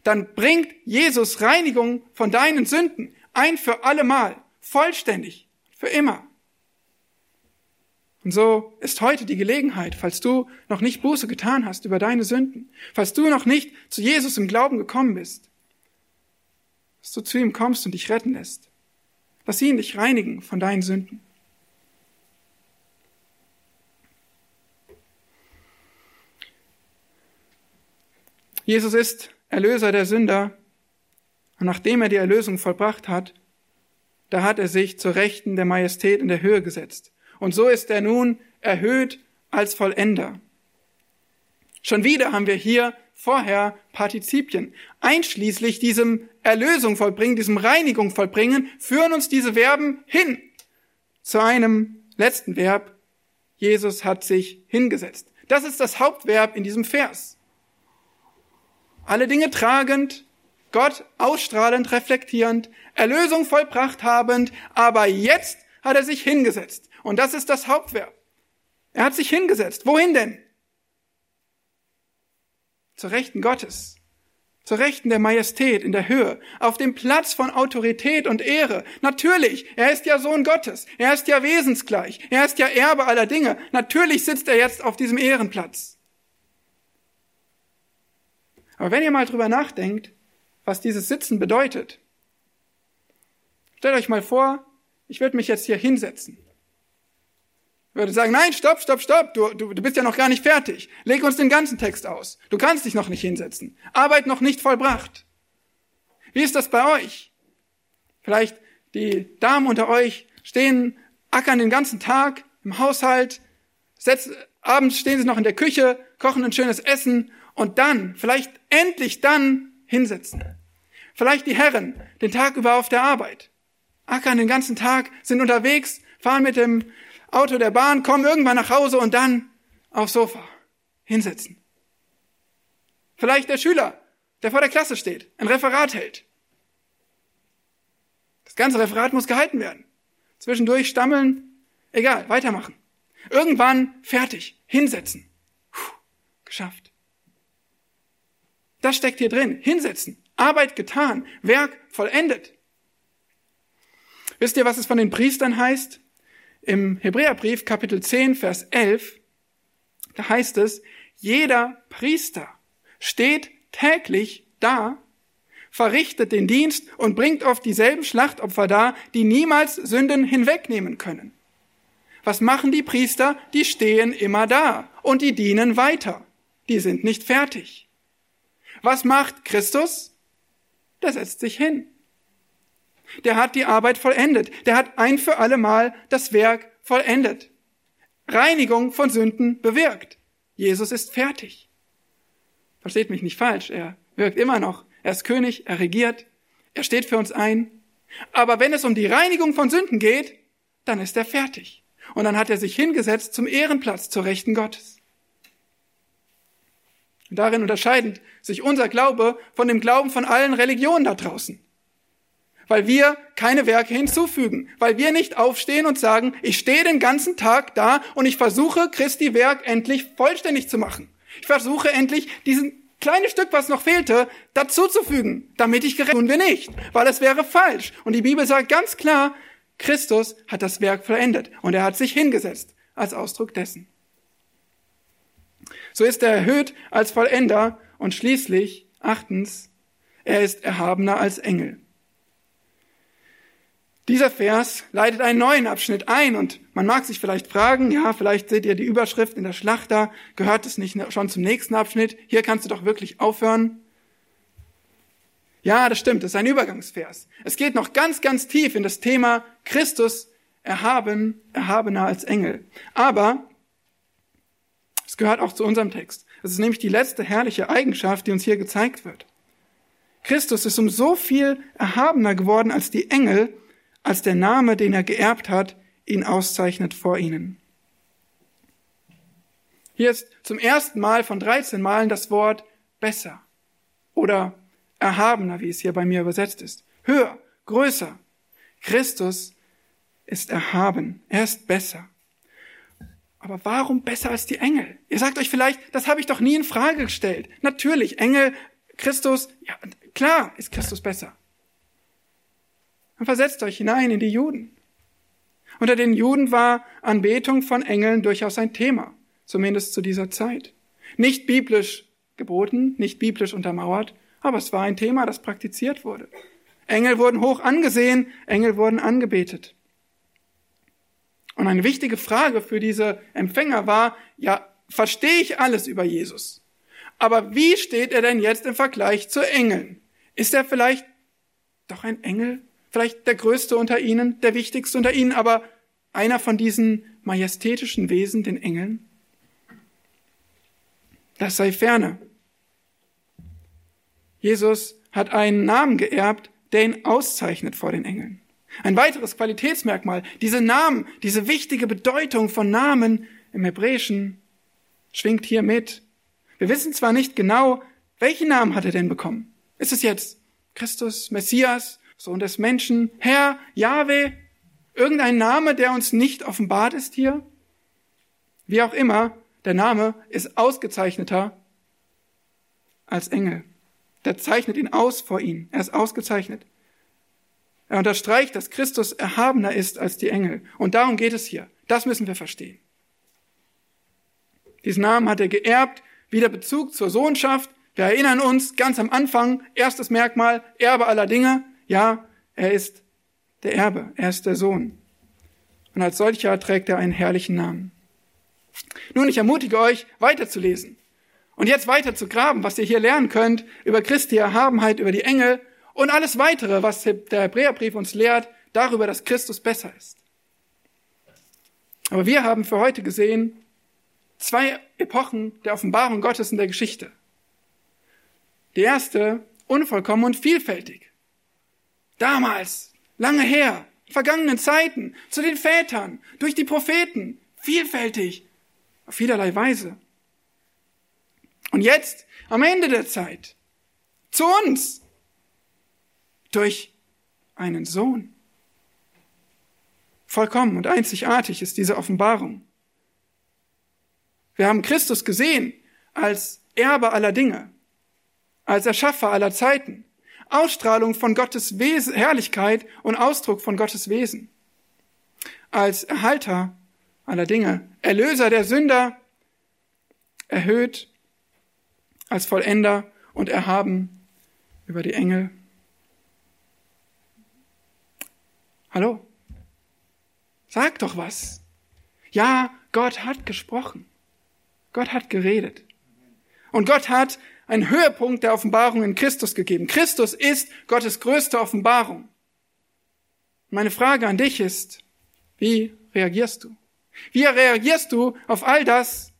dann bringt Jesus Reinigung von deinen Sünden ein für alle Mal, vollständig, für immer. Und so ist heute die Gelegenheit, falls du noch nicht Buße getan hast über deine Sünden, falls du noch nicht zu Jesus im Glauben gekommen bist, dass du zu ihm kommst und dich retten lässt. Lass ihn dich reinigen von deinen Sünden. Jesus ist Erlöser der Sünder und nachdem er die Erlösung vollbracht hat, da hat er sich zur Rechten der Majestät in der Höhe gesetzt. Und so ist er nun erhöht als Vollender. Schon wieder haben wir hier vorher Partizipien. Einschließlich diesem Erlösung vollbringen, diesem Reinigung vollbringen, führen uns diese Verben hin zu einem letzten Verb. Jesus hat sich hingesetzt. Das ist das Hauptverb in diesem Vers. Alle Dinge tragend, Gott ausstrahlend, reflektierend, Erlösung vollbracht habend, aber jetzt hat er sich hingesetzt. Und das ist das Hauptverb. Er hat sich hingesetzt. Wohin denn? Zur Rechten Gottes. Zur Rechten der Majestät in der Höhe. Auf dem Platz von Autorität und Ehre. Natürlich, er ist ja Sohn Gottes. Er ist ja wesensgleich. Er ist ja Erbe aller Dinge. Natürlich sitzt er jetzt auf diesem Ehrenplatz. Aber wenn ihr mal drüber nachdenkt, was dieses Sitzen bedeutet, Stellt euch mal vor, ich würde mich jetzt hier hinsetzen. Ich würde sagen, nein, stopp, stopp, stopp, du, du, du bist ja noch gar nicht fertig. Leg uns den ganzen Text aus. Du kannst dich noch nicht hinsetzen. Arbeit noch nicht vollbracht. Wie ist das bei euch? Vielleicht die Damen unter euch stehen, ackern den ganzen Tag im Haushalt, setzen, abends stehen sie noch in der Küche, kochen ein schönes Essen und dann, vielleicht endlich dann hinsetzen. Vielleicht die Herren, den Tag über auf der Arbeit ackern den ganzen Tag, sind unterwegs, fahren mit dem Auto der Bahn, kommen irgendwann nach Hause und dann aufs Sofa hinsetzen. Vielleicht der Schüler, der vor der Klasse steht, ein Referat hält. Das ganze Referat muss gehalten werden. Zwischendurch stammeln, egal, weitermachen. Irgendwann fertig, hinsetzen. Puh, geschafft. Das steckt hier drin. Hinsetzen. Arbeit getan. Werk vollendet. Wisst ihr, was es von den Priestern heißt? Im Hebräerbrief Kapitel 10, Vers 11, da heißt es, jeder Priester steht täglich da verrichtet den Dienst und bringt oft dieselben Schlachtopfer dar, die niemals Sünden hinwegnehmen können. Was machen die Priester? Die stehen immer da und die dienen weiter. Die sind nicht fertig. Was macht Christus? Der setzt sich hin. Der hat die Arbeit vollendet. Der hat ein für alle Mal das Werk vollendet. Reinigung von Sünden bewirkt. Jesus ist fertig. Versteht mich nicht falsch. Er wirkt immer noch. Er ist König, er regiert, er steht für uns ein. Aber wenn es um die Reinigung von Sünden geht, dann ist er fertig. Und dann hat er sich hingesetzt zum Ehrenplatz zur Rechten Gottes. Und darin unterscheidet sich unser Glaube von dem Glauben von allen Religionen da draußen. Weil wir keine Werke hinzufügen, weil wir nicht aufstehen und sagen, ich stehe den ganzen Tag da und ich versuche, Christi Werk endlich vollständig zu machen. Ich versuche endlich, diesen kleine Stück, was noch fehlte, dazuzufügen, damit ich gerecht tun wir nicht, weil es wäre falsch. Und die Bibel sagt ganz klar, Christus hat das Werk vollendet und er hat sich hingesetzt als Ausdruck dessen. So ist er erhöht als Vollender und schließlich, achtens, er ist erhabener als Engel. Dieser Vers leitet einen neuen Abschnitt ein und man mag sich vielleicht fragen, ja, vielleicht seht ihr die Überschrift in der Schlachter, gehört es nicht schon zum nächsten Abschnitt? Hier kannst du doch wirklich aufhören. Ja, das stimmt, das ist ein Übergangsvers. Es geht noch ganz, ganz tief in das Thema Christus erhaben, erhabener als Engel. Aber es gehört auch zu unserem Text. Es ist nämlich die letzte herrliche Eigenschaft, die uns hier gezeigt wird. Christus ist um so viel erhabener geworden als die Engel, als der Name, den er geerbt hat, ihn auszeichnet vor ihnen. Hier ist zum ersten Mal von 13 Malen das Wort besser oder erhabener, wie es hier bei mir übersetzt ist. Höher, größer. Christus ist erhaben. Er ist besser. Aber warum besser als die Engel? Ihr sagt euch vielleicht, das habe ich doch nie in Frage gestellt. Natürlich, Engel, Christus, ja, klar ist Christus besser. Und versetzt euch hinein in die Juden. Unter den Juden war Anbetung von Engeln durchaus ein Thema, zumindest zu dieser Zeit. Nicht biblisch geboten, nicht biblisch untermauert, aber es war ein Thema, das praktiziert wurde. Engel wurden hoch angesehen, Engel wurden angebetet. Und eine wichtige Frage für diese Empfänger war, ja, verstehe ich alles über Jesus? Aber wie steht er denn jetzt im Vergleich zu Engeln? Ist er vielleicht doch ein Engel? Vielleicht der größte unter ihnen, der wichtigste unter ihnen, aber einer von diesen majestätischen Wesen, den Engeln? Das sei ferne. Jesus hat einen Namen geerbt, der ihn auszeichnet vor den Engeln. Ein weiteres Qualitätsmerkmal, diese Namen, diese wichtige Bedeutung von Namen im Hebräischen schwingt hier mit. Wir wissen zwar nicht genau, welchen Namen hat er denn bekommen. Ist es jetzt Christus, Messias, Sohn des Menschen, Herr, Jahwe, irgendein Name, der uns nicht offenbart ist hier? Wie auch immer, der Name ist ausgezeichneter als Engel. Der zeichnet ihn aus vor ihnen. Er ist ausgezeichnet. Er unterstreicht, dass Christus erhabener ist als die Engel. Und darum geht es hier. Das müssen wir verstehen. Diesen Namen hat er geerbt, wieder Bezug zur Sohnschaft. Wir erinnern uns ganz am Anfang, erstes Merkmal, Erbe aller Dinge. Ja, er ist der Erbe, er ist der Sohn. Und als solcher trägt er einen herrlichen Namen. Nun, ich ermutige euch, weiterzulesen. Und jetzt weiter zu graben, was ihr hier lernen könnt über Christi Erhabenheit, über die Engel und alles weitere, was der Hebräerbrief uns lehrt, darüber, dass Christus besser ist. Aber wir haben für heute gesehen zwei Epochen der Offenbarung Gottes in der Geschichte. Die erste, unvollkommen und vielfältig. Damals, lange her, vergangenen Zeiten, zu den Vätern, durch die Propheten, vielfältig, auf vielerlei Weise. Und jetzt, am Ende der Zeit, zu uns, durch einen Sohn. Vollkommen und einzigartig ist diese Offenbarung. Wir haben Christus gesehen als Erbe aller Dinge, als Erschaffer aller Zeiten, Ausstrahlung von Gottes Wesen, Herrlichkeit und Ausdruck von Gottes Wesen, als Erhalter aller Dinge, Erlöser der Sünder, erhöht als Vollender und erhaben über die Engel. Hallo? Sag doch was. Ja, Gott hat gesprochen. Gott hat geredet. Und Gott hat einen Höhepunkt der Offenbarung in Christus gegeben. Christus ist Gottes größte Offenbarung. Meine Frage an dich ist, wie reagierst du? Wie reagierst du auf all das,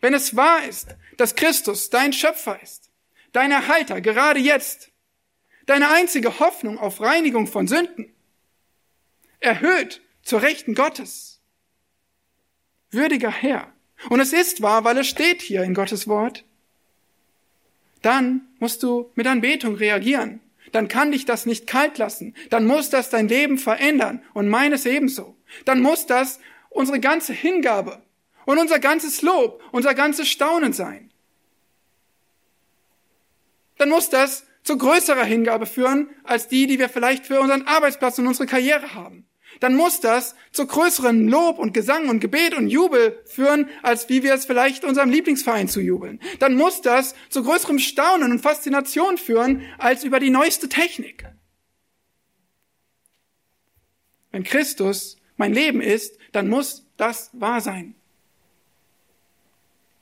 wenn es wahr ist, dass Christus dein Schöpfer ist, dein Erhalter, gerade jetzt, deine einzige Hoffnung auf Reinigung von Sünden, erhöht zur Rechten Gottes, würdiger Herr. Und es ist wahr, weil es steht hier in Gottes Wort. Dann musst du mit Anbetung reagieren. Dann kann dich das nicht kalt lassen. Dann muss das dein Leben verändern und meines ebenso. Dann muss das unsere ganze Hingabe und unser ganzes Lob, unser ganzes Staunen sein. Dann muss das zu größerer Hingabe führen als die, die wir vielleicht für unseren Arbeitsplatz und unsere Karriere haben. Dann muss das zu größeren Lob und Gesang und Gebet und Jubel führen, als wie wir es vielleicht unserem Lieblingsverein zu jubeln. Dann muss das zu größerem Staunen und Faszination führen, als über die neueste Technik. Wenn Christus mein Leben ist, dann muss das wahr sein.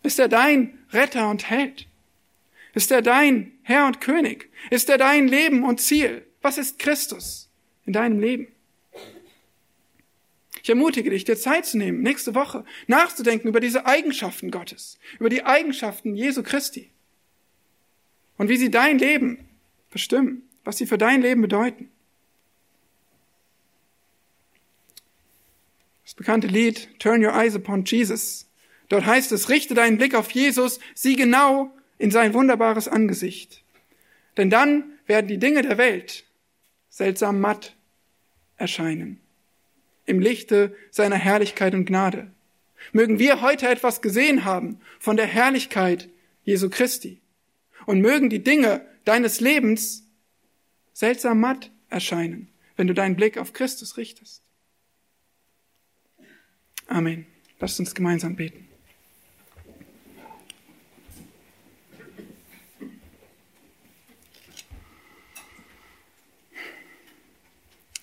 Ist er dein Retter und Held? Ist er dein Herr und König? Ist er dein Leben und Ziel? Was ist Christus in deinem Leben? Ich ermutige dich, dir Zeit zu nehmen, nächste Woche nachzudenken über diese Eigenschaften Gottes, über die Eigenschaften Jesu Christi und wie sie dein Leben bestimmen, was sie für dein Leben bedeuten. Das bekannte Lied Turn Your Eyes Upon Jesus. Dort heißt es, richte deinen Blick auf Jesus, sieh genau in sein wunderbares Angesicht. Denn dann werden die Dinge der Welt seltsam matt erscheinen im Lichte seiner Herrlichkeit und Gnade. Mögen wir heute etwas gesehen haben von der Herrlichkeit Jesu Christi und mögen die Dinge deines Lebens seltsam matt erscheinen, wenn du deinen Blick auf Christus richtest. Amen. Lasst uns gemeinsam beten.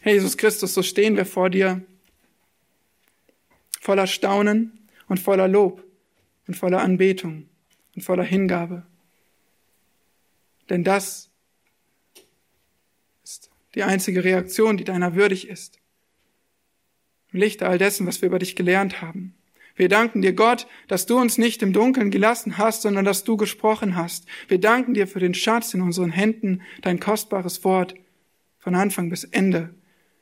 Herr Jesus Christus, so stehen wir vor dir, voller Staunen und voller Lob und voller Anbetung und voller Hingabe. Denn das ist die einzige Reaktion, die deiner würdig ist. Im Lichte all dessen, was wir über dich gelernt haben. Wir danken dir, Gott, dass du uns nicht im Dunkeln gelassen hast, sondern dass du gesprochen hast. Wir danken dir für den Schatz in unseren Händen, dein kostbares Wort von Anfang bis Ende.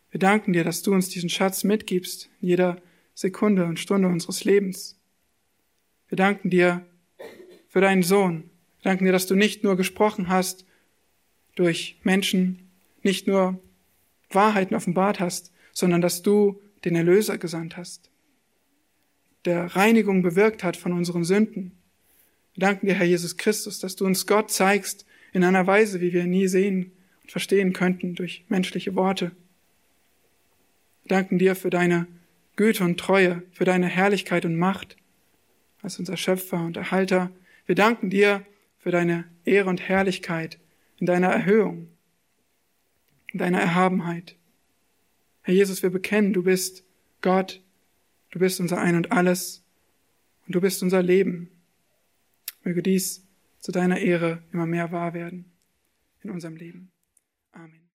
Wir danken dir, dass du uns diesen Schatz mitgibst in jeder Sekunde und Stunde unseres Lebens. Wir danken dir für deinen Sohn. Wir danken dir, dass du nicht nur gesprochen hast durch Menschen, nicht nur Wahrheiten offenbart hast, sondern dass du den Erlöser gesandt hast, der Reinigung bewirkt hat von unseren Sünden. Wir danken dir, Herr Jesus Christus, dass du uns Gott zeigst in einer Weise, wie wir nie sehen und verstehen könnten durch menschliche Worte. Wir danken dir für deine Güte und Treue, für deine Herrlichkeit und Macht als unser Schöpfer und Erhalter. Wir danken dir für deine Ehre und Herrlichkeit in deiner Erhöhung, in deiner Erhabenheit. Herr Jesus, wir bekennen, du bist Gott, du bist unser Ein und alles und du bist unser Leben. Möge dies zu deiner Ehre immer mehr wahr werden in unserem Leben. Amen.